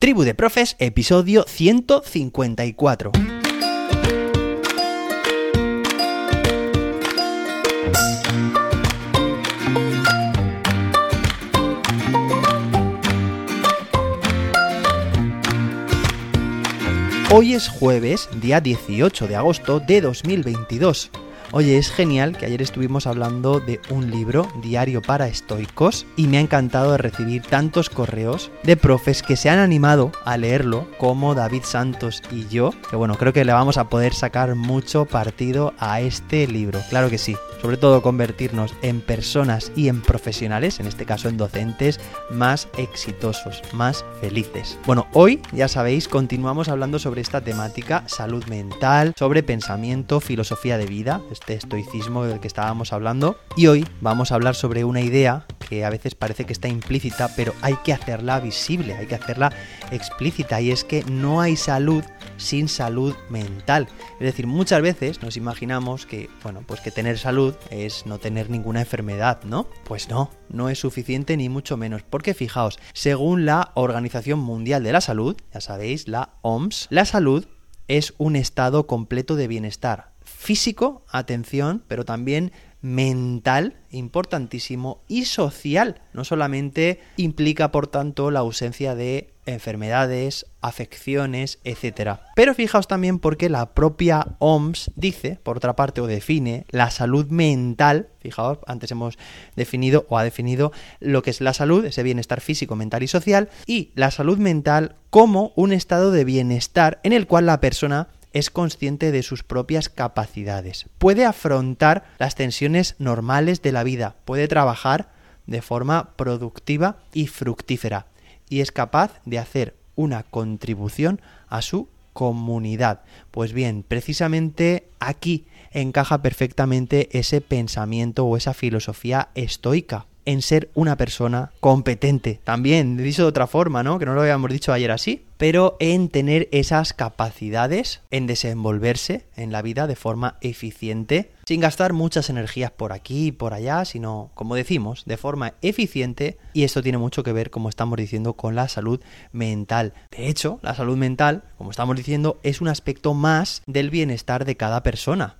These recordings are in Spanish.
Tribu de Profes, episodio 154. Hoy es jueves, día 18 de agosto de 2022. Oye, es genial que ayer estuvimos hablando de un libro, Diario para Estoicos, y me ha encantado recibir tantos correos de profes que se han animado a leerlo, como David Santos y yo, que bueno, creo que le vamos a poder sacar mucho partido a este libro, claro que sí sobre todo convertirnos en personas y en profesionales, en este caso en docentes, más exitosos, más felices. Bueno, hoy, ya sabéis, continuamos hablando sobre esta temática, salud mental, sobre pensamiento, filosofía de vida, este estoicismo del que estábamos hablando, y hoy vamos a hablar sobre una idea que a veces parece que está implícita, pero hay que hacerla visible, hay que hacerla explícita, y es que no hay salud sin salud mental. Es decir, muchas veces nos imaginamos que, bueno, pues que tener salud es no tener ninguna enfermedad, ¿no? Pues no, no es suficiente ni mucho menos, porque fijaos, según la Organización Mundial de la Salud, ya sabéis, la OMS, la salud es un estado completo de bienestar físico, atención, pero también mental, importantísimo, y social. No solamente implica, por tanto, la ausencia de enfermedades, afecciones, etc. Pero fijaos también porque la propia OMS dice, por otra parte, o define la salud mental, fijaos, antes hemos definido o ha definido lo que es la salud, ese bienestar físico, mental y social, y la salud mental como un estado de bienestar en el cual la persona es consciente de sus propias capacidades, puede afrontar las tensiones normales de la vida, puede trabajar de forma productiva y fructífera y es capaz de hacer una contribución a su comunidad. Pues bien, precisamente aquí encaja perfectamente ese pensamiento o esa filosofía estoica en ser una persona competente. También, dicho de otra forma, ¿no? Que no lo habíamos dicho ayer así, pero en tener esas capacidades, en desenvolverse en la vida de forma eficiente, sin gastar muchas energías por aquí y por allá, sino, como decimos, de forma eficiente, y esto tiene mucho que ver, como estamos diciendo, con la salud mental. De hecho, la salud mental, como estamos diciendo, es un aspecto más del bienestar de cada persona.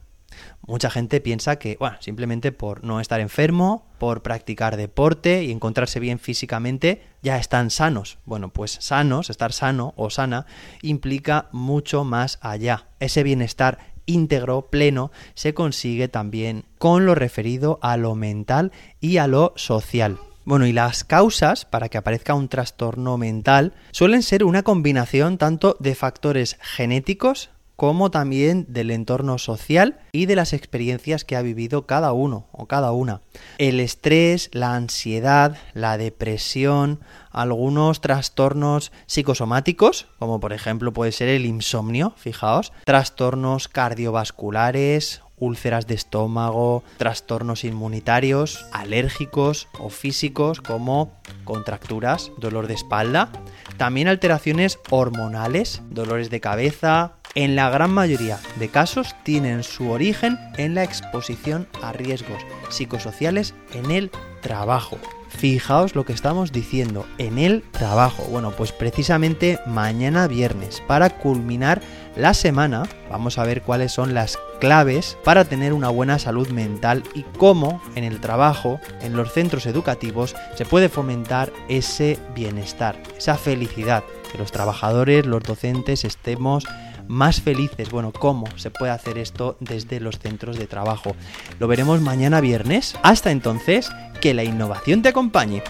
Mucha gente piensa que, bueno, simplemente por no estar enfermo, por practicar deporte y encontrarse bien físicamente, ya están sanos. Bueno, pues sanos, estar sano o sana, implica mucho más allá. Ese bienestar íntegro, pleno, se consigue también con lo referido a lo mental y a lo social. Bueno, y las causas para que aparezca un trastorno mental suelen ser una combinación tanto de factores genéticos, como también del entorno social y de las experiencias que ha vivido cada uno o cada una. El estrés, la ansiedad, la depresión, algunos trastornos psicosomáticos, como por ejemplo puede ser el insomnio, fijaos, trastornos cardiovasculares, úlceras de estómago, trastornos inmunitarios, alérgicos o físicos como contracturas, dolor de espalda, también alteraciones hormonales, dolores de cabeza, en la gran mayoría de casos tienen su origen en la exposición a riesgos psicosociales en el trabajo. Fijaos lo que estamos diciendo, en el trabajo. Bueno, pues precisamente mañana viernes, para culminar la semana, vamos a ver cuáles son las claves para tener una buena salud mental y cómo en el trabajo, en los centros educativos, se puede fomentar ese bienestar, esa felicidad, que los trabajadores, los docentes estemos más felices. Bueno, ¿cómo se puede hacer esto desde los centros de trabajo? Lo veremos mañana viernes. Hasta entonces, que la innovación te acompañe.